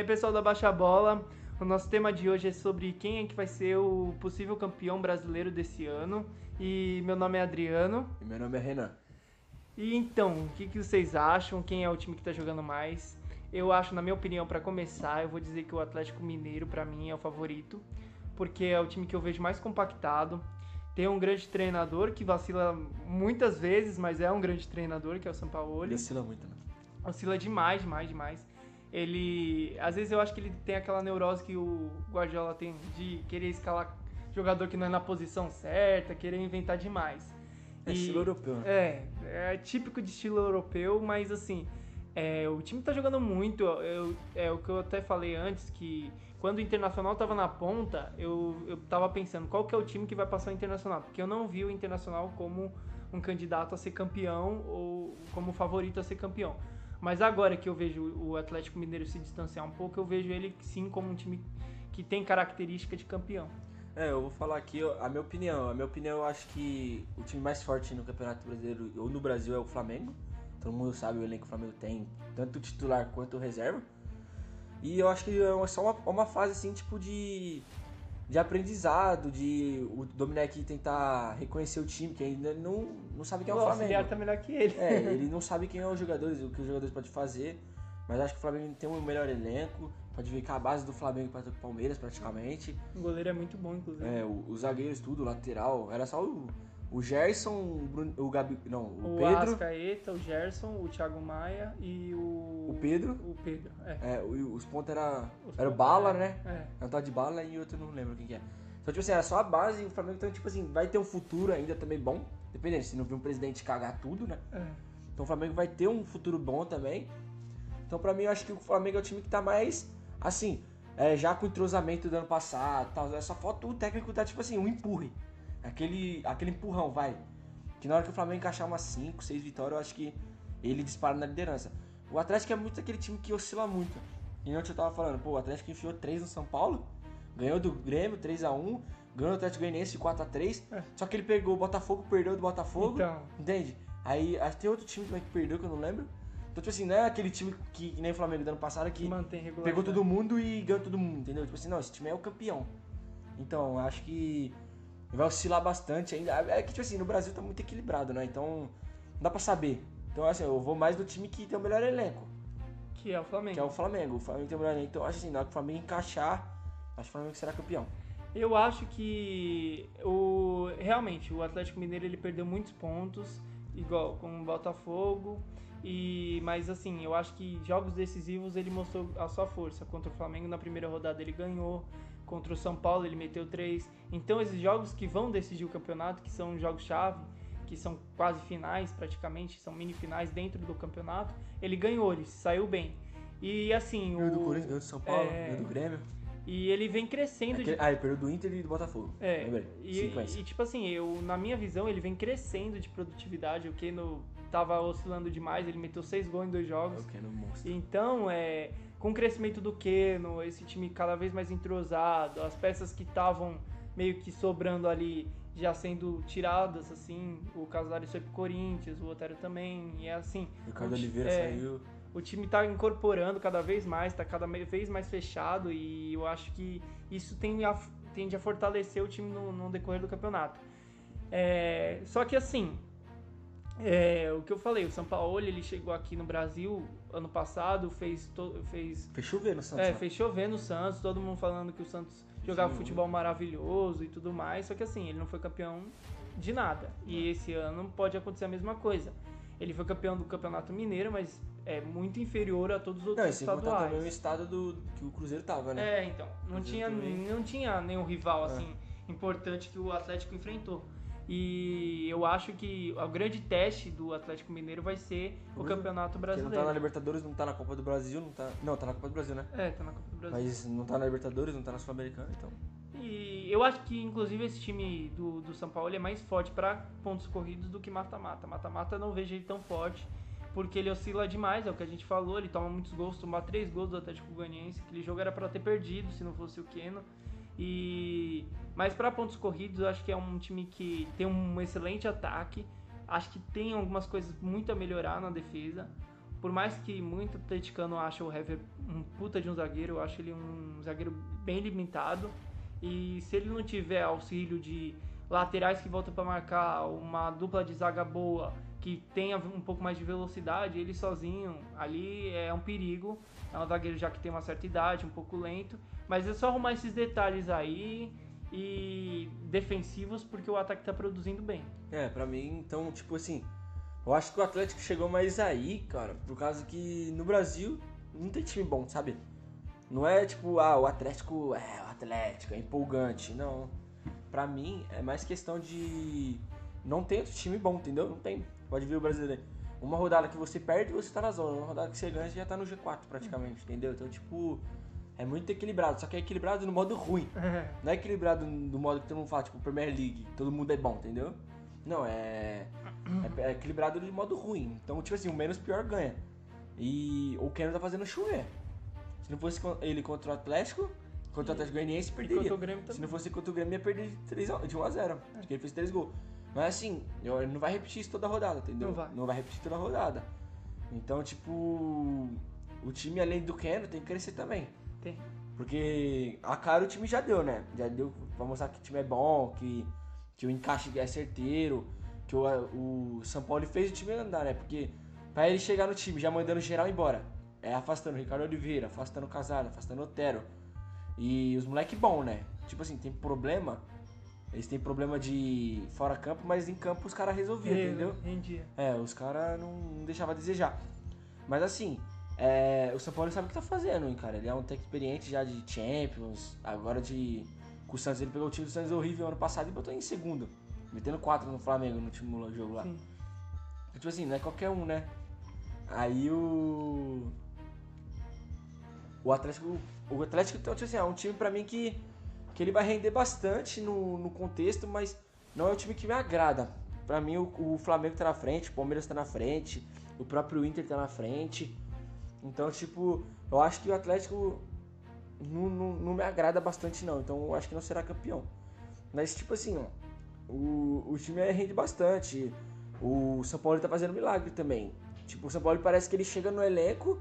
aí, pessoal da Baixa Bola, o nosso tema de hoje é sobre quem é que vai ser o possível campeão brasileiro desse ano. E meu nome é Adriano. E meu nome é Renan. E então, o que, que vocês acham? Quem é o time que tá jogando mais? Eu acho, na minha opinião, para começar, eu vou dizer que o Atlético Mineiro, para mim, é o favorito, porque é o time que eu vejo mais compactado. Tem um grande treinador que vacila muitas vezes, mas é um grande treinador, que é o Sampaoli. Vacila muito, né? Oscila demais, demais, demais. Ele. Às vezes eu acho que ele tem aquela neurose que o Guardiola tem de querer escalar jogador que não é na posição certa, querer inventar demais. É estilo europeu, né? É, é típico de estilo europeu, mas assim, é, o time tá jogando muito. Eu, é o que eu até falei antes, que quando o Internacional tava na ponta, eu, eu tava pensando qual que é o time que vai passar o Internacional, porque eu não vi o Internacional como um candidato a ser campeão ou como favorito a ser campeão. Mas agora que eu vejo o Atlético Mineiro se distanciar um pouco, eu vejo ele sim como um time que tem característica de campeão. É, eu vou falar aqui a minha opinião. A minha opinião, eu acho que o time mais forte no Campeonato Brasileiro ou no Brasil é o Flamengo. Todo mundo sabe o elenco que o Flamengo tem, tanto titular quanto reserva. E eu acho que é só uma, uma fase assim, tipo de, de aprendizado, de o Domenech tentar reconhecer o time, que ainda não, não sabe quem é o, o Flamengo. auxiliar tá melhor que ele. É, ele não sabe quem é os jogadores, o que os jogadores podem fazer. Mas acho que o Flamengo tem um melhor elenco. Pode ver que a base do Flamengo para o Palmeiras praticamente. O goleiro é muito bom, inclusive. É, os zagueiros tudo, lateral. Era só o, o Gerson, o, Bruno, o Gabi. Não, o, o Pedro. Arrascaeta, o Gerson, o Thiago Maia e o. O Pedro. O Pedro, é. É, o- os pontos era. Os era o Bala, é, né? É. Um tal de Bala e outro não lembro quem que é. Então, tipo assim, era só a base e o Flamengo, então, tipo assim, vai ter um futuro ainda também bom. Dependendo, se não vir um presidente cagar tudo, né? é. Então o Flamengo vai ter um futuro bom também. Então pra mim eu acho que o Flamengo é o time que tá mais assim, é, já com o entrosamento do ano passado, tal, é só falta o técnico dar tipo assim, um empurre. Aquele aquele empurrão, vai. Que na hora que o Flamengo encaixar umas 5, 6 vitórias, eu acho que ele dispara na liderança. O Atlético é muito aquele time que oscila muito. E não eu tava falando, pô, o Atlético enfiou 3 no São Paulo, ganhou do Grêmio 3 a 1, ganhou do Atlético Goianiense de 4 a 3, É. só que ele pegou o Botafogo, perdeu do Botafogo. Então. Entende? Aí acho que tem outro time também que perdeu, que eu não lembro. Então, tipo assim, não é aquele time que, que nem o Flamengo do ano passado que pegou todo mundo e ganhou todo mundo, entendeu? Tipo assim, não, esse time é o campeão. Então, acho que vai oscilar bastante ainda. É que, tipo assim, no Brasil tá muito equilibrado, né? Então, não dá pra saber. Então, assim, eu vou mais do time que tem o melhor elenco, Que é o Flamengo. que é o Flamengo. O Flamengo tem o melhor elenco. Então, acho assim, na hora que o Flamengo encaixar, acho que o Flamengo será campeão. Eu acho que o realmente o Atlético Mineiro ele perdeu muitos pontos, igual com o Botafogo. E mas assim, eu acho que jogos decisivos ele mostrou a sua força. Contra o Flamengo na primeira rodada ele ganhou, contra o São Paulo ele meteu três. Então esses jogos que vão decidir o campeonato, que são jogos chave, que são quase finais praticamente, são mini finais dentro do campeonato, ele ganhou, ele saiu bem. E assim, Ganhou do o Corinthians, ganhou do São Paulo, é, do Grêmio. e ele vem crescendo de Aquele- Ah, ele perdeu do Inter e do Botafogo. é, Lembrei. e, Sequência. e, tipo assim, eu, na minha visão, ele vem crescendo de produtividade. O Keno tava oscilando demais, ele meteu seis gols em dois É jogos. o que no monstro. Então, é, com o crescimento do Keno, esse time cada vez mais entrosado, as peças que estavam meio que sobrando ali já sendo tiradas, assim, o Casares foi pro Corinthians, o Otário também, e é assim. Ricardo o Oliveira é, saiu. o time tá incorporando cada vez mais, tá cada vez mais fechado e eu acho que isso tende a, tende a fortalecer o time no, no decorrer do campeonato. É, só que assim, é, o que eu falei, o São Paulo ele chegou aqui no Brasil ano passado, fez, fez Fez chover no Santos. é, né? fez chover no Santos, todo mundo falando que o Santos jogava Sim. futebol maravilhoso e tudo mais, só que assim, ele não foi campeão de nada. E esse ano pode acontecer a mesma coisa. Ele foi campeão do Campeonato Mineiro, mas é muito inferior a todos os Não, outros contar estaduais. também o estado do, que o Cruzeiro tava, né? É, então, não tinha, também. não tinha nenhum rival É. assim importante que o Atlético enfrentou. E eu acho que o grande teste do Atlético Mineiro vai ser o Cruzeiro, Campeonato Porque não tá na Brasileiro. Libertadores, não tá na Copa do Brasil, não tá. Não, tá na Copa do Brasil, né? É, tá na Copa do Brasil. Mas não tá na Libertadores, não tá na Sul-Americana, então. E eu acho que, inclusive, esse time do, do São Paulo é mais forte para pontos corridos do que mata-mata. Mata-mata eu não vejo ele tão forte, porque ele oscila demais, é o que a gente falou. Ele toma muitos gols, tomar três gols do Atlético Goianiense. Aquele jogo era para ter perdido se não fosse o Keno. E mas para pontos corridos, eu acho que é um time que tem um excelente ataque. Acho que tem algumas coisas muito a melhorar na defesa. por mais que muito atleticano ache o Hever um puta de um zagueiro, eu acho ele um zagueiro bem limitado. E se ele não tiver auxílio de laterais que voltam para marcar, uma dupla de zaga boa, que tenha um pouco mais de velocidade, ele sozinho ali é um perigo. É um zagueiro já que tem uma certa idade, um pouco lento. Mas é só arrumar esses detalhes aí e defensivos porque o ataque tá produzindo bem. É, pra mim, então, tipo assim, eu acho que o Atlético chegou mais aí, cara, por causa que no Brasil não tem time bom, sabe? Não é tipo, ah, o Atlético é o Atlético, é empolgante. Não. Pra mim, é mais questão de. Não tem outro time bom, entendeu? Não tem. Pode ver o brasileiro. Uma rodada que você perde, você tá na zona. Uma rodada que você ganha, você já tá no G4 praticamente, entendeu? Então, tipo, é muito equilibrado. Só que é equilibrado no modo ruim. Não é equilibrado no modo que todo mundo fala, tipo, Premier League. Todo mundo é bom, entendeu? Não, é. É, é equilibrado de modo ruim. Então, tipo assim, o menos pior ganha. E o Keno tá fazendo chover. Se não fosse ele contra o Atlético, contra o Atlético Goianiense, perderia. Se não fosse contra o Grêmio, ia perder 3 de 1 a 0 Acho que ele fez 3 gols. Mas assim, ele não vai repetir isso toda a rodada, entendeu? Não vai. Não vai repetir toda a rodada. Então, tipo, o time além do Keno tem que crescer também. Tem. Porque a cara o time já deu, né? Já deu pra mostrar que o time é bom, que, que o encaixe é certeiro, que o, o São Paulo fez o time andar, né? Porque pra ele chegar no time já mandando geral embora, é afastando o Ricardo Oliveira, afastando o Casado, afastando o Otero. E os moleque bom, né? Tipo assim, tem problema. Eles têm problema de fora campo, mas em campo os caras resolviam, entendeu? Rendia. É, os caras não, não deixavam a desejar. Mas assim, é, o São Paulo sabe o que tá fazendo, hein, cara. Ele é um técnico experiente já de Champions, agora de. Com o Santos, ele pegou o time do Santos horrível ano passado e botou em segundo. Metendo quatro no Flamengo no último jogo lá. Sim. Tipo assim, não é qualquer um, né? Aí o. O Atlético. O Atlético, então, tipo assim, é um time pra mim que. Que ele vai render bastante no, no contexto, mas não é um time que me agrada. Pra mim, o, o Flamengo tá na frente, o Palmeiras tá na frente, o próprio Inter tá na frente. Então, tipo, eu acho que o Atlético não, não, não me agrada bastante, não. Então, eu acho que não será campeão. Mas, tipo assim, ó, o, o time rende bastante. O São Paulo tá fazendo milagre também. Tipo, o São Paulo parece que ele chega no elenco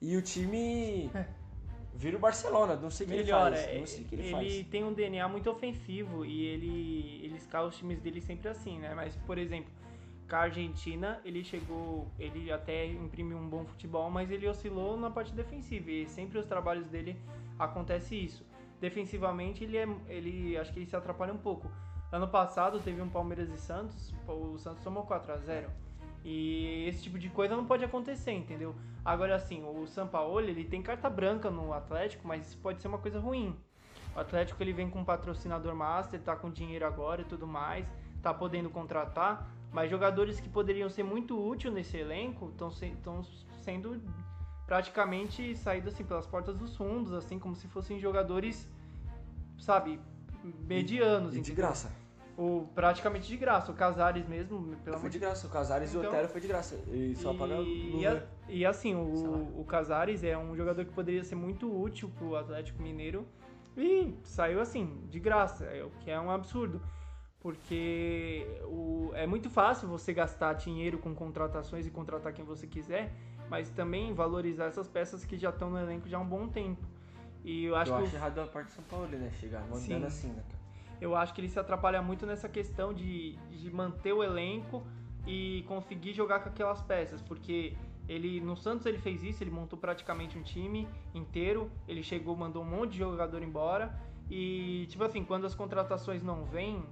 e o time vira o Barcelona. Não sei o que ele faz. Não sei o que ele, faz. tem um DNA muito ofensivo e ele, ele escala os times dele sempre assim, né? Mas, por exemplo, com a Argentina, ele chegou, ele até imprimiu um bom futebol, mas ele oscilou na parte defensiva e sempre os trabalhos dele acontece isso. Defensivamente, ele é, ele acho que ele se atrapalha um pouco. Ano passado teve um Palmeiras e Santos, o Santos tomou 4 a 0 e esse tipo de coisa não pode acontecer, entendeu? Agora assim, o Sampaoli, ele tem carta branca no Atlético, mas isso pode ser uma coisa ruim. O Atlético ele vem com patrocinador master, tá com dinheiro agora e tudo mais, tá podendo contratar, mas jogadores que poderiam ser muito úteis nesse elenco estão se, sendo praticamente saídos assim pelas portas dos fundos, assim como se fossem jogadores, sabe, medianos, E de entendeu? graça. O, praticamente de graça. O Casares mesmo, pelo Foi de de graça. O Casares e o Então- Otero foi de graça. E só paga e, e, a- e assim, o, o Casares é um jogador que poderia ser muito útil pro Atlético Mineiro e saiu assim, de graça, é o que é um absurdo. Porque o, é muito fácil você gastar dinheiro com contratações e contratar quem você quiser, mas também valorizar essas peças que já estão no elenco já há um bom tempo. E eu acho eu que o acho errado da parte de São Paulo, né? Chegar mandando Sim. assim, né, eu acho que ele se atrapalha muito nessa questão de, de manter o elenco e conseguir jogar com aquelas peças, porque ele no Santos ele fez isso, ele montou praticamente um time inteiro, ele chegou, mandou um monte de jogador embora e tipo assim, quando as contratações não vêm,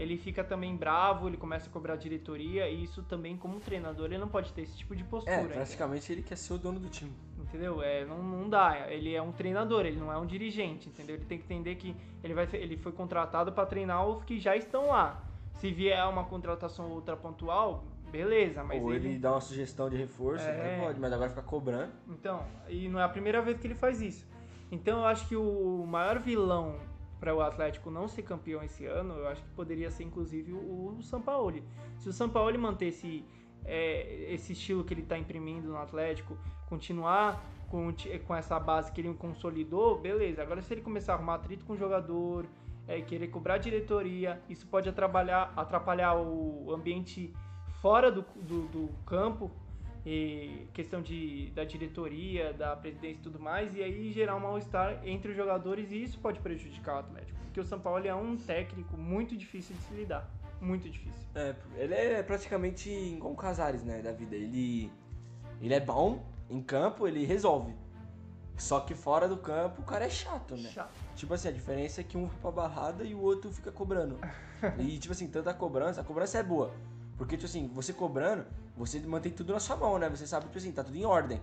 ele fica também bravo, ele começa a cobrar a diretoria e isso também como treinador ele não pode ter esse tipo de postura. É, entendeu? praticamente ele quer ser o dono do time. Entendeu? É, não, não dá. Ele é um treinador, ele não é um dirigente, entendeu? Ele tem que entender que ele, vai, ele foi contratado para treinar os que já estão lá. Se vier uma contratação ou outra pontual, beleza, mas Ou ele... ele... dá uma sugestão de reforço, É. pode, mas agora fica cobrando. Então, e não é a primeira vez que ele faz isso. Então eu acho que o maior vilão para o Atlético não ser campeão esse ano, eu acho que poderia ser inclusive o, o Sampaoli. Se o Sampaoli mantesse é, esse estilo que ele está imprimindo no Atlético, continuar com, com essa base que ele consolidou, beleza. Agora se ele começar a arrumar atrito com o jogador, é, querer cobrar diretoria, isso pode atrapalhar, atrapalhar o ambiente fora do, do, do campo, e questão de, da diretoria, da presidência e tudo mais, e aí gerar um mal-estar entre os jogadores e isso pode prejudicar o Atlético. Porque o São Paulo é um técnico muito difícil de se lidar. Muito difícil. É, ele é praticamente igual o Casares, né, da vida. Ele, ele é bom em campo, ele resolve. Só que fora do campo o cara é chato, né? Chato. Tipo assim, a diferença é que um vai pra barrada e o outro fica cobrando. e, tipo assim, tanta cobrança, a cobrança é boa. Porque, tipo assim, você cobrando, você mantém tudo na sua mão, né? Você sabe, tipo assim, tá tudo em ordem.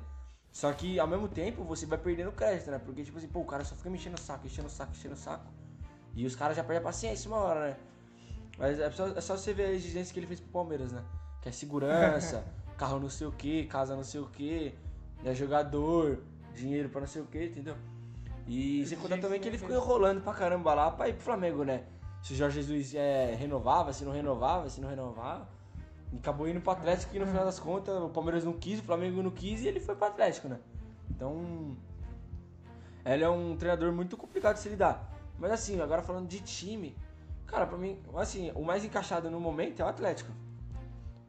Só que, ao mesmo tempo, você vai perdendo crédito, né? Porque, tipo assim, pô, o cara só fica me enchendo o saco, enchendo o saco, enchendo o saco. E os caras já perdem a paciência uma hora, né? Mas é só, é só você ver a exigência que ele fez pro Palmeiras, né? Que é segurança, carro não sei o que, casa não sei o que, é jogador, dinheiro pra não sei o que, entendeu? E sem contar também que ele ficou enrolando pra caramba lá pra ir pro Flamengo, né? Se o Jorge Jesus é, renovava, se não renovava, se não renovava. E acabou indo pro Atlético e no final das contas o Palmeiras não quis, o Flamengo não quis e ele foi pro Atlético, né? Então. Ele é um treinador muito complicado de se lidar. Mas assim, agora falando de time, cara, pra mim, assim, o mais encaixado no momento é o Atlético.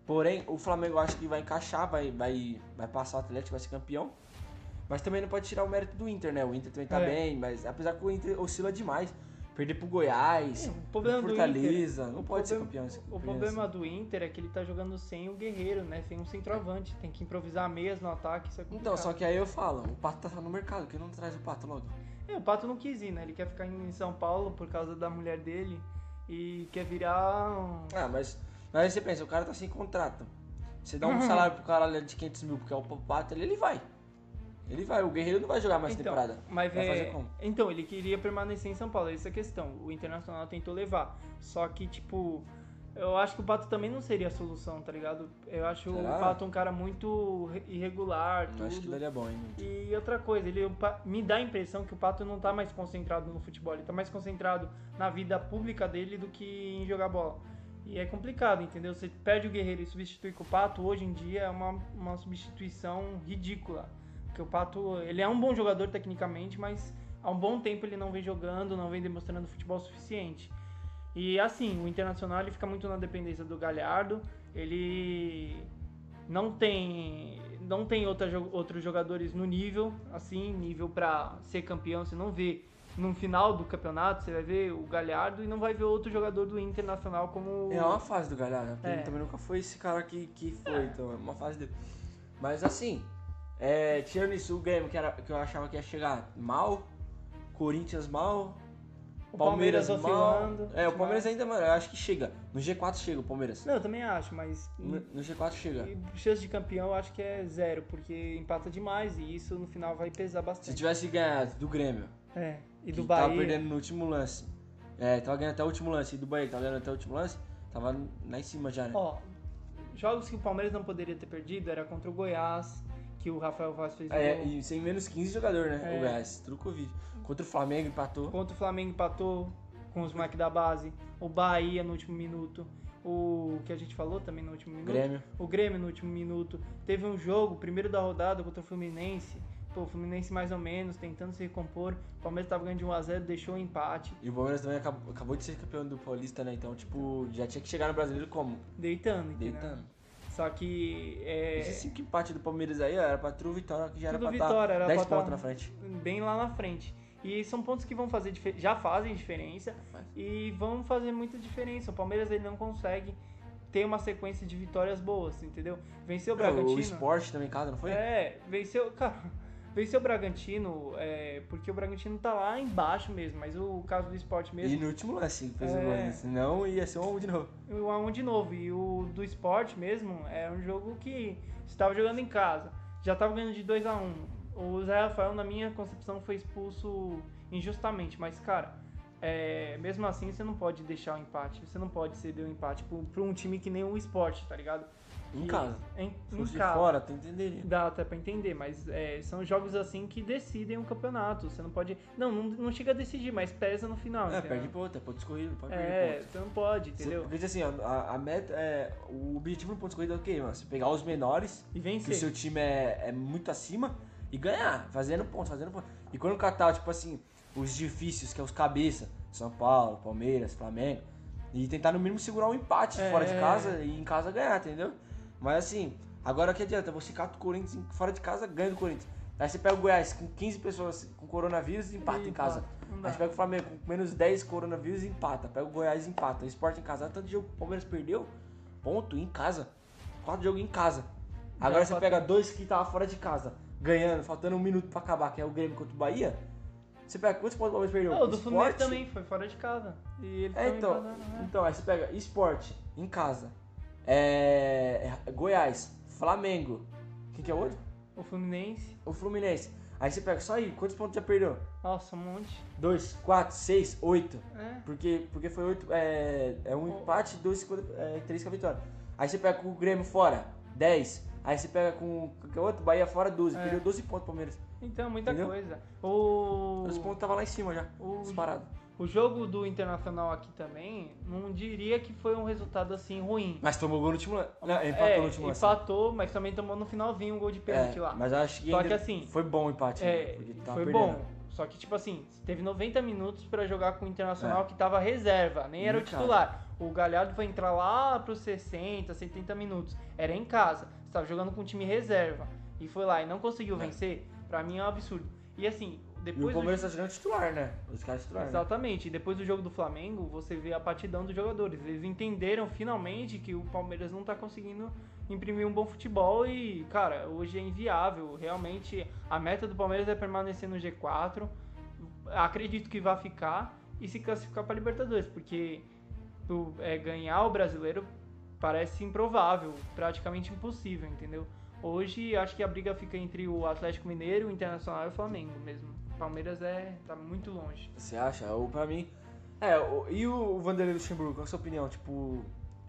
Porém, o Flamengo eu acho que vai encaixar, vai, vai, vai passar o Atlético, vai ser campeão. Mas também não pode tirar o mérito do Inter, né? O Inter também tá É. bem, mas apesar que o Inter oscila demais. Perder pro Goiás, É, o problema Fortaleza, Inter- não o pode ser problema- campeão. O problema do Inter é que ele tá jogando sem o Guerreiro, né? Sem um centroavante. Tem que improvisar meias no ataque, é. Então, só que aí eu falo, o Pato tá no mercado, que não traz o Pato logo. É, o Pato não quis ir, né? Ele quer ficar em São Paulo por causa da mulher dele e quer virar um... Ah, mas, mas aí você pensa, o cara tá sem contrato. Você dá um salário pro cara de 500 mil, porque é o Pato, ele, ele vai. Ele vai, o Guerreiro não vai jogar mais Então, temporada. Mas Vai é- fazer como? Então, ele queria permanecer em São Paulo, essa é a questão. O Internacional tentou levar. Só que, tipo, eu acho que o Pato também não seria a solução, tá ligado? Eu acho Será? o Pato um cara muito re- irregular, Eu tudo. acho que daria bom, hein? E outra coisa, ele Pa- me dá a impressão que o Pato não tá mais concentrado no futebol, ele tá mais concentrado na vida pública dele do que em jogar bola. E é complicado, entendeu? Você perde o Guerreiro e substitui com o Pato, hoje em dia é uma, uma substituição ridícula. Porque o Pato, ele é um bom jogador tecnicamente, mas há um bom tempo ele não vem jogando, não vem demonstrando futebol suficiente. E assim, o Internacional ele fica muito na dependência do Galhardo, ele não tem não tem outra, outros jogadores no nível, assim, nível pra ser campeão, você não vê no final do campeonato, você vai ver o Galhardo e não vai ver outro jogador do Internacional como É uma fase do Galhardo, porque É. ele também nunca foi esse cara que, que foi, então é uma fase dele. Mas assim, é, tirando isso, o Grêmio, que, era, que eu achava que ia chegar mal, Corinthians mal, o Palmeiras, Palmeiras mal. É, o Palmeiras ainda, mano, eu acho que chega. No G4 chega o Palmeiras. Não, eu também acho, mas No, no G4 chega. e chance de campeão eu acho que é zero, porque empata demais e isso no final vai pesar Se bastante. tivesse ganhado do Grêmio, É, e do tava Bahia. perdendo no último lance, é, tava ganhando até o último lance, e do Bahia que tava ganhando até o último lance, tava lá em cima já, né? Ó, jogos que o Palmeiras não poderia ter perdido era contra o Goiás, que o Rafael Vaz fez É, gol. e sem menos 15 jogadores, né? É. O Goiás, tudo Covid. Contra o Flamengo empatou. Contra o Flamengo empatou com os moleques da base. O Bahia no último minuto. O que a gente falou também no último minuto. Grêmio. O Grêmio no último minuto. Teve um jogo, primeiro da rodada, contra o Fluminense. Pô, o Fluminense mais ou menos, tentando se recompor. O Palmeiras tava ganhando de 1x0, deixou o empate. E o Palmeiras também acabou, acabou de ser campeão do Paulista, né? Então, tipo, já tinha que chegar no brasileiro como? Deitando? Deitando. Só que. É, Esse cinco empate do Palmeiras aí ó, era pra Tru Vitória, que já era Tudo pra vitória, era estar 10 pra tá- pontos na frente. bem lá na frente. E são pontos que vão fazer já fazem diferença Faz. e vão fazer muita diferença. O Palmeiras ele não consegue ter uma sequência de vitórias boas, entendeu? Venceu o É, o Bragantino. Sport também em casa, não foi? É, venceu, cara, venceu o Bragantino, é, porque o Bragantino tá lá embaixo mesmo, mas o caso do esporte E mesmo, no último lance fez É. o gol? Senão ia ser um a um de novo. o a um de novo. E o do esporte mesmo é um jogo que estava jogando em casa, já tava ganhando de 2 a 1 O Zé Rafael, na minha concepção, foi expulso injustamente, mas cara, é, mesmo assim você não pode deixar o empate, você não pode ceder o empate pra um time que nem o esporte, tá ligado? Em casa. Em, Se em fosse casa. fora, tu entenderia. Dá até pra entender, mas é, são jogos assim que decidem o campeonato. Você não pode. Não, não, não chega a decidir, mas pesa no final. É, entendeu? perde ponto, é ponto escorrido, pode perder É, ponto. você não pode, Você- entendeu? Porque assim, a, a meta é. O objetivo do ponto escorrido é o quê, mano? Você pegar os menores, E que o vencer. seu time é, é muito acima, e ganhar, fazendo pontos, fazendo pontos. E quando catar, tipo assim, os difíceis, que é os cabeça, São Paulo, Palmeiras, Flamengo, e tentar no mínimo segurar um empate É. fora de casa e em casa ganhar, entendeu? Mas assim, Agora que adianta? Você cata o Corinthians fora de casa, ganha do Corinthians. Aí você pega o Goiás com 15 pessoas com coronavírus e empata E em casa. Aí você pega o Flamengo com menos 10 coronavírus e empata. Pega o Goiás e empata. O Sport em casa. Tanto jogo que o Palmeiras perdeu. Ponto, em casa. Quatro jogos em casa. Agora você quatro- pega dois que tava fora de casa, ganhando, faltando um minuto pra acabar, que é o Grêmio contra o Bahia. Você pega quantos pontos o Palmeiras perdeu? Não, o do Fluminense também foi fora de casa. E ele É, então, né? então, aí você pega Esporte em casa, é, é, Goiás, Flamengo, quem que é o outro? O Fluminense. O Fluminense. Aí você pega só aí, quantos pontos já perdeu? Nossa, um monte. Dois, quatro, seis, oito. É. Porque, porque foi oito, é, é um O- empate, dois, é, três com a vitória. Aí você pega com o Grêmio fora, 10. Aí você pega com que é o outro, Bahia fora, 12. É. Perdeu 12 pontos, Palmeiras. Então, muita Entendeu? coisa. O... Os pontos tava lá em cima já, o- disparado. O jogo do Internacional aqui também, não diria que foi um resultado assim ruim. Mas tomou gol no último lance. Não, empatou é, no último lance. empatou, mas também tomou no finalzinho um gol de pênalti É, lá. Mas acho que, Só que assim, foi bom o empate. né? É, tava foi perdendo. bom. Só que, tipo assim, teve 90 minutos pra jogar com o Internacional É. que tava reserva, nem era Em o titular. O Galhardo foi entrar lá pros 60, 70 minutos. Era em casa. Você tava jogando com um time reserva. E foi lá e não conseguiu É. vencer. Pra mim é um absurdo. E assim, E depois o do Palmeiras tá jogando titular, né? Os caras titular. né? Exatamente. E depois do jogo do Flamengo, você vê a partidão dos jogadores. Eles entenderam finalmente que o Palmeiras não tá conseguindo imprimir um bom futebol e, cara, hoje é inviável. Realmente, a meta do Palmeiras é permanecer no G4. Acredito que vai ficar e se classificar para Libertadores, porque o- é, ganhar o brasileiro parece improvável, praticamente impossível, entendeu? Hoje acho que a briga fica entre o Atlético Mineiro, o Internacional e o Flamengo mesmo. Palmeiras é tá muito longe. Você acha? Ou pra mim. É, o- e o Vanderlei Luxemburgo, qual a sua opinião? Tipo,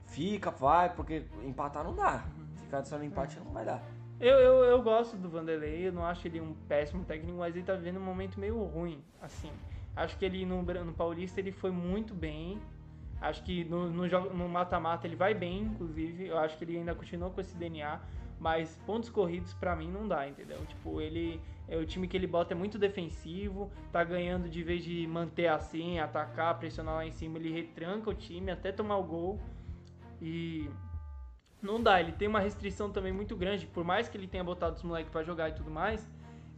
fica, vai, porque empatar não dá. Ficar só no empate não vai dar. Eu, eu, eu gosto do Vanderlei, eu não acho ele um péssimo técnico, mas ele tá vivendo um momento meio ruim, assim. Acho que ele no, no Paulista ele foi muito bem. Acho que no, no no mata-mata ele vai bem, inclusive. Eu acho que ele ainda continua com esse DNA. Mas pontos corridos pra mim não dá, entendeu? Tipo, ele. É o time que ele bota é muito defensivo, tá ganhando de vez de manter assim, atacar, pressionar lá em cima, ele retranca o time até tomar o gol. E não dá, ele tem uma restrição também muito grande, por mais que ele tenha botado os moleques pra jogar e tudo mais,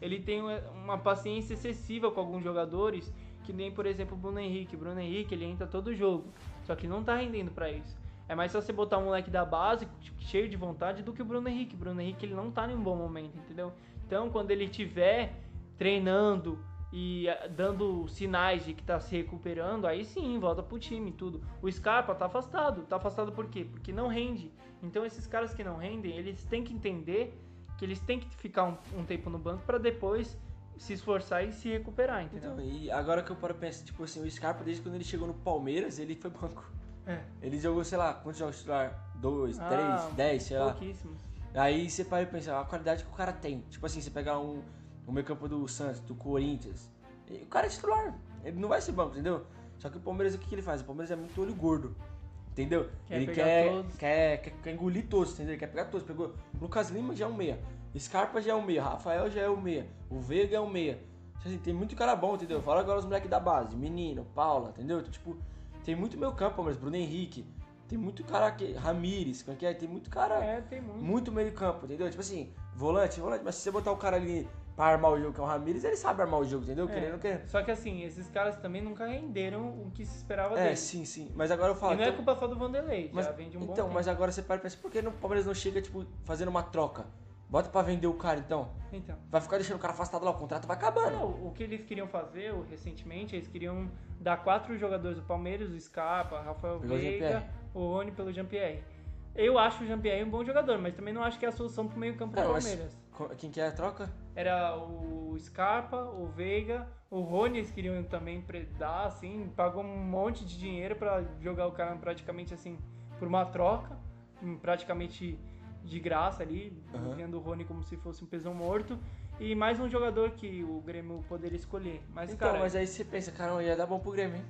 ele tem uma paciência excessiva com alguns jogadores, que nem, por exemplo, o Bruno Henrique. Bruno Henrique, ele entra todo jogo, só que não tá rendendo pra isso. É mais só você botar um moleque da base, tipo, cheio de vontade, do que o Bruno Henrique. O Bruno Henrique, ele não tá em um bom momento, entendeu? Então, quando ele tiver treinando e ah, dando sinais de que tá se recuperando, aí sim, volta pro time e tudo. O Scarpa tá afastado. Tá afastado por quê? Porque não rende. Então, esses caras que não rendem, eles têm que entender que eles têm que ficar um, um tempo no banco pra depois se esforçar e se recuperar, entendeu? Então, e agora que eu paro pensar, tipo assim, o Scarpa, desde quando ele chegou no Palmeiras, ele foi banco. É. Ele jogou, sei lá, quantos jogos titular? Dois, Ah, três, dez, sei lá. Pouquíssimos. Aí você para e pensa, a qualidade que o cara tem. Tipo assim, você pegar um, o meio campo do Santos, do Corinthians, e o cara é titular. Ele não vai ser banco, entendeu? Só que o Palmeiras, o que, que ele faz? O Palmeiras é muito olho gordo. Entendeu? Quer ele quer, todos. quer, quer, quer engolir todos, entendeu? Ele quer pegar todos. Pegou Lucas Lima já é um meia. Scarpa já é um meia. Rafael já é um meia. O Veiga é um meia. Assim, tem muito cara bom, entendeu? Fala agora os moleques da base. Menino, Paula, entendeu? Então, tipo, tem muito meio campo, Palmeiras. Bruno Henrique. Tem muito cara que. Ramires, é que é? Tem muito cara. É, tem muito. Muito meio campo, entendeu? Tipo assim, volante, volante, mas se você botar o cara ali pra armar o jogo, que é o Ramires, ele sabe armar o jogo, entendeu? É. Querendo, querendo. Só que assim, esses caras também nunca renderam o que se esperava É, deles. sim, sim. Mas agora eu falo. e não é então- culpa só do Vanderlei, mas, já vem de um bom então, mas agora você para e pensa, por que no Palmeiras não chega, tipo, fazendo uma troca? Bota pra vender o cara, então. Então, Vai ficar deixando o cara afastado lá, o contrato vai acabando. não, o que eles queriam fazer recentemente, eles queriam dar quatro jogadores do Palmeiras, o Scarpa, Rafael Pelo Veiga, o Rony pelo Jean-Pierre. Eu acho o Jean-Pierre um bom jogador, mas também não acho que é a solução pro meio campo do Palmeiras. Quem quer a troca? Era o Scarpa, o Veiga, o Rony eles queriam também dar, assim, pagou um monte de dinheiro pra jogar o cara praticamente assim, por uma troca, praticamente de graça ali, Aham. vendo o Rony como se fosse um pesão morto. E mais um jogador que o Grêmio poderia escolher. Mas, então, cara, mas aí você pensa, caramba, ia dar bom pro Grêmio, hein?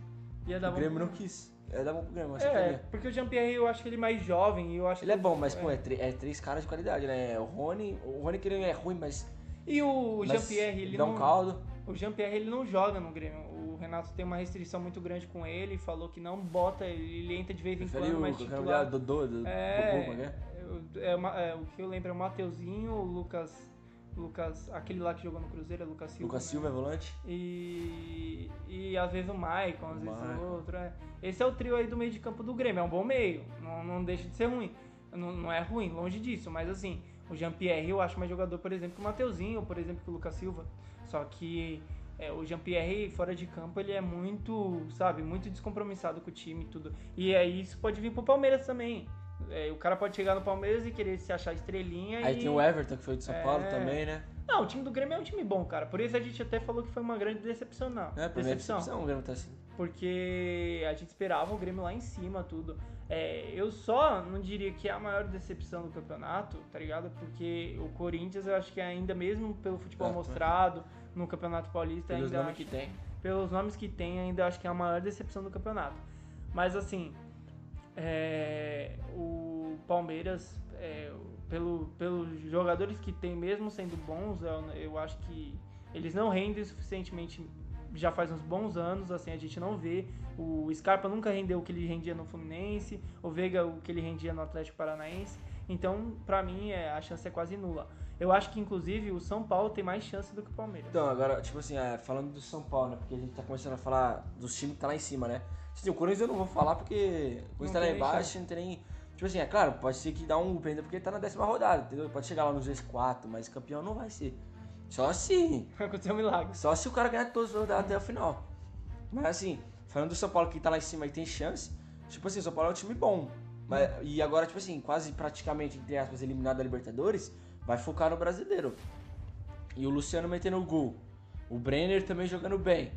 ia dar o bom Grêmio pro- não quis. Ia dar bom pro Grêmio, você É, queria. porque o Jean-Pierre eu acho que ele é mais jovem e eu acho Ele é que- bom, mas, pô, é, é três caras de qualidade, né? O Rony, o Rony que ele é ruim, mas. E o mas Jean-Pierre, ele dá não... um caldo. O Jean-Pierre ele não joga no Grêmio. O Renato tem uma restrição muito grande com ele, falou que não bota, ele entra de vez em quando, o mas titular... quero Dodô, do, É, é é? é uma- é, o que eu lembro é o Mateuzinho, o Lucas, Lucas, aquele lá que jogou no Cruzeiro, é Lucas Silva. Lucas né? Silva é volante? E, e às vezes o Maicon, às vezes o outro. É. Esse é o trio aí do meio de campo do Grêmio. É um bom meio. Não, não deixa de ser ruim. Não, não é ruim, longe disso. Mas assim, o Jean-Pierre eu acho mais jogador, por exemplo, que o Mateuzinho, ou por exemplo, que o Lucas Silva. Só que é, o Jean-Pierre fora de campo, ele é muito, sabe, muito descompromissado com o time e tudo. E aí isso pode vir pro Palmeiras também. É, o cara pode chegar no Palmeiras e querer se achar estrelinha Aí e... tem o Everton, que foi de São É. Paulo também, né? Não, o time do Grêmio é um time bom, cara. Por isso a gente até falou que foi uma grande decepção. Não. É, é decepção, o Grêmio tá assim. Porque a gente esperava o Grêmio lá em cima, tudo. É, eu só não diria que é a maior decepção do campeonato, tá ligado? Porque o Corinthians, eu acho que ainda mesmo pelo futebol É, mostrado no Campeonato Paulista, Pelos ainda nomes acho- que tem. pelos nomes que tem, ainda acho que é a maior decepção do campeonato. Mas assim, é, o Palmeiras, é, pelo, pelos jogadores que tem, mesmo sendo bons, eu, eu acho que eles não rendem suficientemente. Já faz uns bons anos, assim, a gente não vê. O Scarpa nunca rendeu o que ele rendia no Fluminense, o Veiga o que ele rendia no Atlético Paranaense. Então, pra mim, é, a chance é quase nula. Eu acho que, inclusive, o São Paulo tem mais chance do que o Palmeiras. Então, agora, tipo assim, é, falando do São Paulo, né? Porque a gente tá começando a falar dos times que tá lá em cima, né? Assim, o Corinthians eu não vou falar porque o Corinthians tá lá embaixo, não tem nem. Tipo assim, é claro, pode ser que dá um up ainda porque tá na décima rodada, entendeu? Pode chegar lá nos G4, mas campeão não vai ser. Só se. Aconteceu um milagre. Só se o cara ganhar todos os rodadas até o final. Mas assim, falando do São Paulo que tá lá em cima e tem chance, tipo assim, o São Paulo é um time bom. Mas, e agora, tipo assim, quase praticamente, entre aspas, eliminado da Libertadores, vai focar no brasileiro. E o Luciano metendo o gol. O Brenner também jogando bem.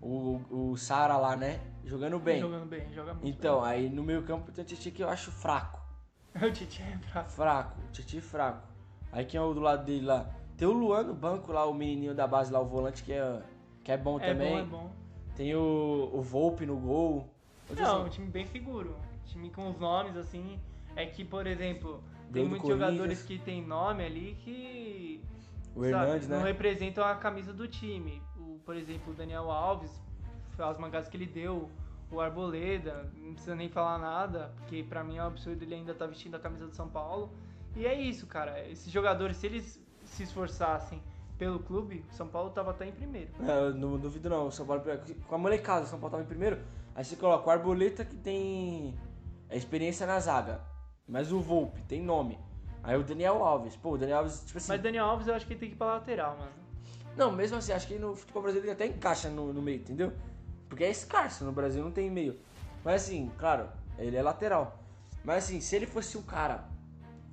O, o Sara lá, né? Jogando bem. Jogando bem, joga muito Então, aí no meio campo tem o Titi que eu acho fraco. bem. O Tite é bravo. Fraco, o Titi fraco. Aí quem é o do lado dele lá? Tem o Luan no banco lá, o menininho da base lá, o volante que é, que é bom É também. bom, é bom. Tem o, o Volpe no gol. Não, um time bem seguro. Time com os nomes, assim. É que, por exemplo, tem Gol muitos jogadores que tem nome ali que. o sabe, Hernandes, Não né? representam a camisa do time. O, por exemplo, o Daniel Alves, as mangadas que ele deu. O Arboleda, não precisa nem falar nada, porque pra mim é um absurdo ele ainda tá vestindo a camisa do São Paulo. E é isso, cara. Esses jogadores, se eles se esforçassem pelo clube, o São Paulo tava até em primeiro. É, eu não duvido não. O São Paulo, com a molecada, o São Paulo tava em primeiro. Aí você coloca o Arboleta que tem é, experiência na zaga. Mas o Volpe tem nome. Aí o Daniel Alves. Pô, o Daniel Alves, tipo assim. Mas Daniel Alves eu acho que ele tem que ir pra lateral, mano. Não, mesmo assim, acho que no futebol brasileiro ele até encaixa no, no meio, entendeu? Porque é escasso, no Brasil não tem meio. Mas assim, claro, ele é lateral. Mas assim, se ele fosse um cara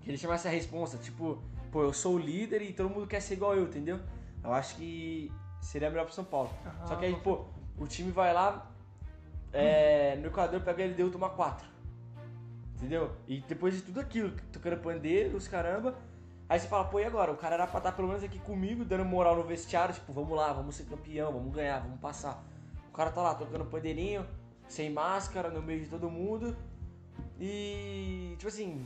que ele chamasse a responsa, tipo, pô, eu sou o líder e todo mundo quer ser igual eu, entendeu? Eu acho que seria melhor pro São Paulo. Só que aí, pô, o time vai lá, é, no Equador pega ele deu toma 4. Entendeu? E depois de tudo aquilo, tocando pandeiro, os caramba. Aí você fala, pô, e agora? O cara era pra estar pelo menos aqui comigo, dando moral no vestiário, tipo, vamos lá, vamos ser campeão, vamos ganhar, vamos passar. O cara tá lá tocando pandeirinho, sem máscara, no meio de todo mundo. E, tipo assim,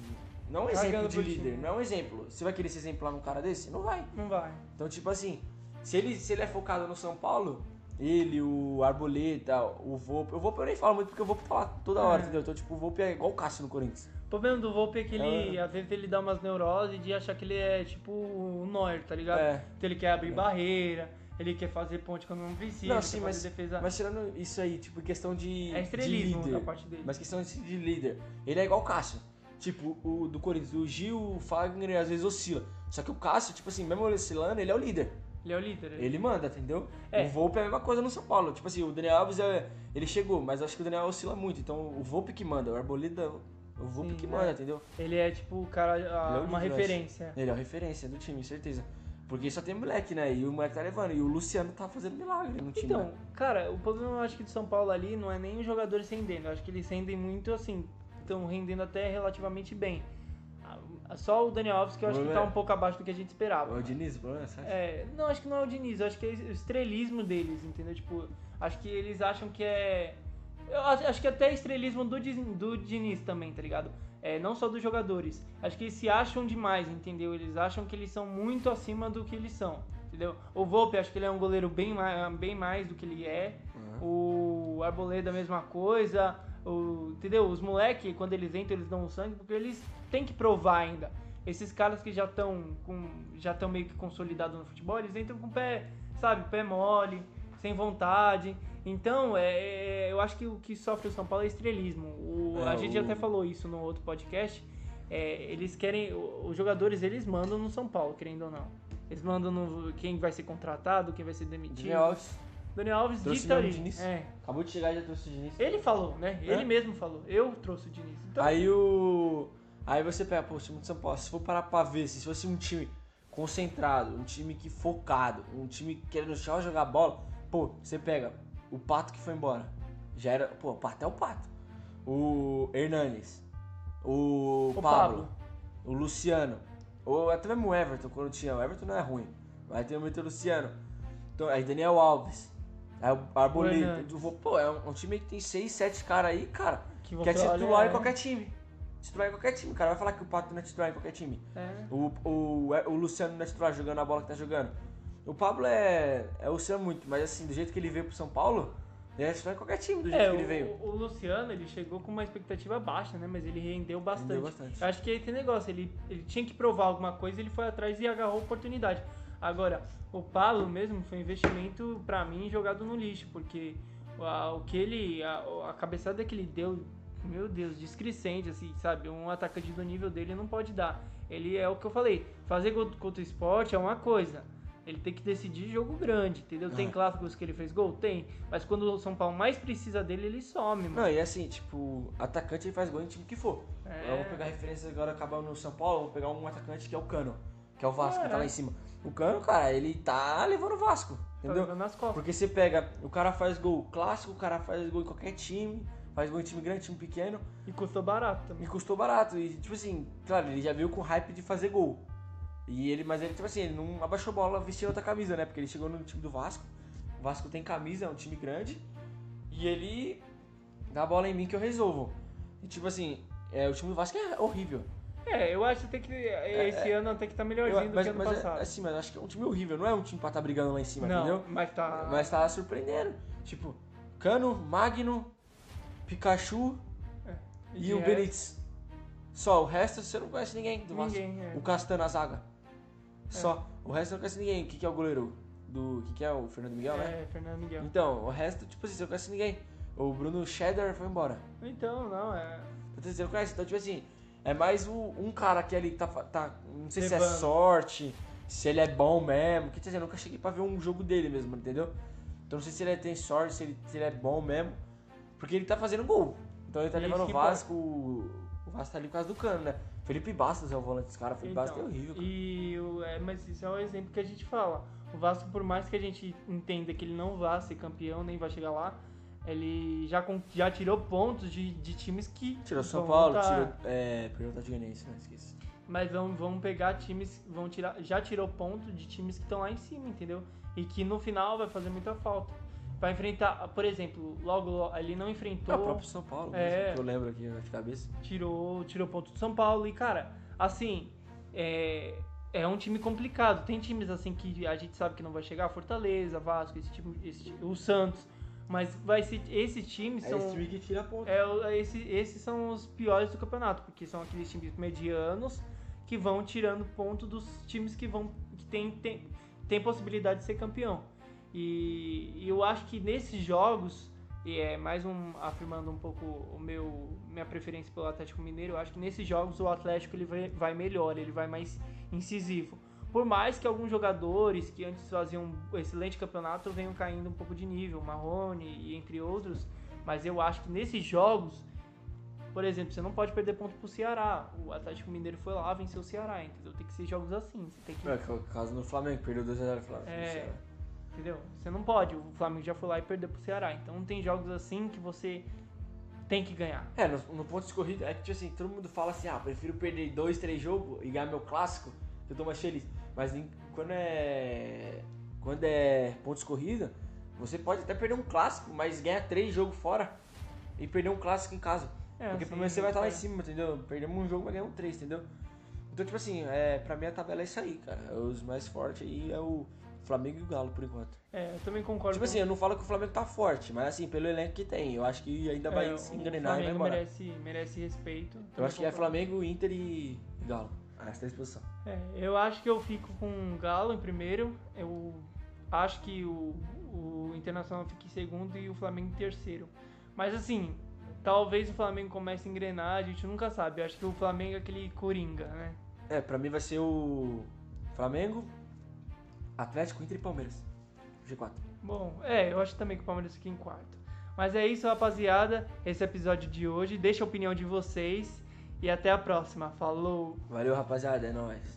não é um exemplo de líder, time. não é um exemplo. Você vai querer se exemplar num cara desse? Não vai. Não vai. Então, tipo assim, se ele, se ele é focado no São Paulo, ele, o Arboleta, o Volpe. O Volpe eu nem falo muito porque Volpe tá lá toda hora, É. entendeu? Então, tipo, o Volpe é igual o Cássio no Corinthians. O problema do Volpe é que ele, É. às vezes, ele dá umas neuroses de achar que ele é tipo o Neuer, tá ligado? É. Então ele quer abrir barreira, ele quer fazer ponte quando não precisa, Não, sim, mas, defesa. mas tirando isso aí, tipo, questão de, é de estrelismo líder. da parte dele. Mas questão de de líder. Ele é igual o Cássio. Tipo, o do Corinthians, o Gil, o Fagner às vezes oscila. Só que o Cássio, tipo assim, mesmo oscilando, ele é o líder. Ele é o líder. ele- Ele manda, entendeu? É. O Volpe é a mesma coisa no São Paulo. Tipo assim, o Daniel Alves, é, ele chegou, mas acho que o Daniel oscila muito. Então o Volpe que manda, o Arboleda, o Volpe Sim, que né? manda, entendeu? Ele é tipo o cara, a- é uma líder, referência. Ele é a referência do time, certeza. Porque só tem moleque, né? E o moleque tá levando. E o Luciano tá fazendo milagre no time. Então, né? cara, o problema eu acho que de São Paulo ali não é nem os jogadores rendendo. Eu acho que eles rendem muito assim, estão rendendo até relativamente bem. Só o Daniel Alves que eu acho que tá um pouco abaixo do que a gente esperava. É o Diniz, o problema, você acha? É, não, acho que não é o Diniz, acho que é o estrelismo deles, entendeu? Tipo, acho que eles acham que é. Eu acho que até é estrelismo do, do Diniz também, tá ligado? É, não só dos jogadores. Acho que eles se acham demais, entendeu? Eles acham que eles são muito acima do que eles são. entendeu? O Volpe, acho que ele é um goleiro bem mais, bem mais do que ele é. O Arboleda, a mesma coisa. O, entendeu? Os moleques, quando eles entram, eles dão um sangue porque eles têm que provar ainda. Esses caras que já estão com já estão meio que consolidados no futebol, eles entram com o pé, sabe, pé mole, sem vontade. Então, é, é, eu acho que o que sofre o São Paulo é estrelismo. O, É, a gente o- até falou isso no outro podcast. É, eles querem, o- os jogadores eles mandam no São Paulo, querendo ou não. Eles mandam no quem vai ser contratado, quem vai ser demitido. Alves Daniel Alves Trouxe dita mesmo o Diniz? É. acabou de chegar e já trouxe o Diniz. Ele falou, né? Ele É? mesmo falou. Eu trouxe o Diniz. Então, Aí o. Aí você pega, pô, o time de São Paulo, se for parar pra ver, se fosse um time concentrado, um time que focado, um time querendo só jogar bola, pô, você pega o Pato que foi embora. Já era. Pô, o Pato é o Pato. O Hernanes. O, O Pablo, Pablo. O Luciano. Ou até mesmo o Everton, quando tinha. O Everton não é ruim. Mas tem muito o Luciano. Então, aí Daniel Alves. Aí o Arboleda. Eu vou- Pô, é um, um time que tem 6, 7 caras aí, cara. que Que é titular é- em qualquer time. Titular em qualquer time. O cara vai falar que o Pato não é titular em qualquer time. É. O, o, o Luciano não é titular jogando a bola que tá jogando. O Pablo é, é oscila muito, mas assim, do jeito que ele veio pro São Paulo, ele é titular em qualquer time, do jeito É, que ele o, veio. o Luciano, ele chegou com uma expectativa baixa, né? Mas ele rendeu bastante. Rendeu bastante. Eu acho que aí tem negócio, ele, ele tinha que provar alguma coisa, ele foi atrás e agarrou a oportunidade. Agora, o Pablo mesmo foi um investimento, pra mim, jogado no lixo, porque a- o que ele, a, a cabeçada que ele deu, meu Deus, discrescente, assim, sabe? Um atacante do nível dele não pode dar. Ele é o que eu falei, fazer gol contra o esporte é uma coisa. Ele tem que decidir jogo grande, entendeu? Tem É. clássicos que ele fez gol? Tem. Mas quando o São Paulo mais precisa dele, ele some, mano. Não, e assim, tipo, atacante ele faz gol em time que for. É. Eu vou pegar referência agora, acabar no São Paulo, vou pegar um atacante que é o Cano, que é o Vasco, que tá lá em cima. O Cano, cara, ele tá levando o Vasco, Tá entendeu? levando nas costas. Porque você pega, o cara faz gol clássico, o cara faz gol em qualquer time, faz gol em time grande, time pequeno, E custou barato também. e custou barato. E tipo assim, claro, ele já veio com hype de fazer gol. E ele, mas ele, tipo assim, ele não abaixou bola vestindo outra camisa, né? Porque ele chegou no time do Vasco. O Vasco tem camisa, é um time grande. E ele dá a bola em mim que eu resolvo. E tipo assim, é, o time do Vasco é horrível. É, eu acho até que esse ano até que tá melhorzinho Eu- do mas, que ano mas é- passado. assim, mas acho que é um time horrível, não é um time pra estar brigando lá em cima, não, entendeu? mas tá. Mas tá surpreendendo. Tipo, Cano, Magno, Pikachu e de o Benítez. Só, o resto você não conhece ninguém do Vasco. Ninguém, é. O Castan na zaga. Só. O resto você não conhece ninguém. O que, que é o goleiro? Do. O que, que é o Fernando Miguel, né? É, Fernando Miguel. Então, o resto, tipo assim, você não conhece ninguém. O Bruno Cheddar foi embora. Então, não, é. Então, Você não conhece? Então, tipo assim, é mais o- um cara que ali tá. tá não sei se é Levando. sorte, se ele é bom mesmo. Que, quer dizer, eu nunca cheguei pra ver um jogo dele mesmo, entendeu? Então não sei se ele tem sorte, se ele, se ele é bom mesmo. Porque ele tá fazendo gol. Então ele tá Isso levando o Vasco. O o Vasco tá ali por causa do cano, né? Felipe Bastos é o volante desse cara. Felipe Então, Bastos é horrível. cara. E o, é, mas isso é o exemplo que a gente fala. O Vasco, por mais que a gente entenda que ele não vá ser campeão, nem vai chegar lá, ele já, já tirou pontos de, de times que. Tirou São Paulo, tá- tirou. É, o Atlético não esqueci. Mas vão, vão pegar times, vão tirar, já tirou ponto de times que estão lá em cima, entendeu? E que no final vai fazer muita falta. Vai enfrentar, por exemplo, logo, logo ele não enfrentou, É o próprio São Paulo, É. mesmo, que eu lembro aqui de cabeça. tirou, tirou ponto do São Paulo e cara, assim, é, é um time complicado. Tem times assim que a gente sabe que não vai chegar, Fortaleza, Vasco, esse tipo, esse, o Santos, mas vai ser esses times É são esse time que tira ponto. é, é esse, esses são os piores do campeonato, porque são aqueles times medianos que vão tirando ponto dos times que vão que tem, tem, tem possibilidade de ser campeão. E, e eu acho que nesses jogos, e é mais um afirmando um pouco o meu minha preferência pelo Atlético Mineiro, eu acho que nesses jogos o Atlético ele vai, vai melhor, ele vai mais incisivo. Por mais que alguns jogadores que antes faziam um excelente campeonato venham caindo um pouco de nível, Marrone e entre outros, mas eu acho que nesses jogos, por exemplo, você não pode perder ponto pro Ceará. O Atlético Mineiro foi lá, venceu o Ceará, entendeu? Tem que ser jogos assim, você tem que É, é o caso no Flamengo, perdeu 2x0 Flamengo. É. Entendeu? Você não pode. O Flamengo já foi lá e perdeu pro Ceará. Então tem jogos assim que você tem que ganhar. É, no, no ponto de corrida, é que tipo assim, todo mundo fala assim, ah, prefiro perder dois, três jogos e ganhar meu clássico, que eu tô mais feliz. Mas quando é. Quando é pontos corrida, você pode até perder um clássico, mas ganhar três jogos fora e perder um clássico em casa. É, Porque assim, pelo menos você vai estar lá em é. cima, entendeu? Perdemos um jogo, mas ganhamos três, entendeu? Então, tipo assim, é, pra mim a tabela é isso aí, cara. Os mais fortes aí é o. Flamengo e o Galo, por enquanto. É, eu também concordo Tipo com assim, eu não falo que o Flamengo tá forte, mas assim, pelo elenco que tem, eu acho que ainda vai É, se o engrenar e vai Flamengo embora. merece, merece respeito. Eu acho que é concordo. Flamengo, Inter e Galo. Essa é a exposição. É, eu acho que eu fico com o Galo em primeiro. Eu acho que o, o Internacional fica em segundo e o Flamengo em terceiro. Mas assim, talvez o Flamengo comece a engrenar, a gente nunca sabe. Eu acho que o Flamengo é aquele coringa, né? É, pra mim vai ser o Flamengo, Atlético, Inter e Palmeiras. G4. Bom, é, eu acho também que o Palmeiras fica em quarto. Mas é isso, rapaziada. Esse é o episódio de hoje. Deixa a opinião de vocês. E até a próxima. Falou! Valeu, rapaziada. É nóis.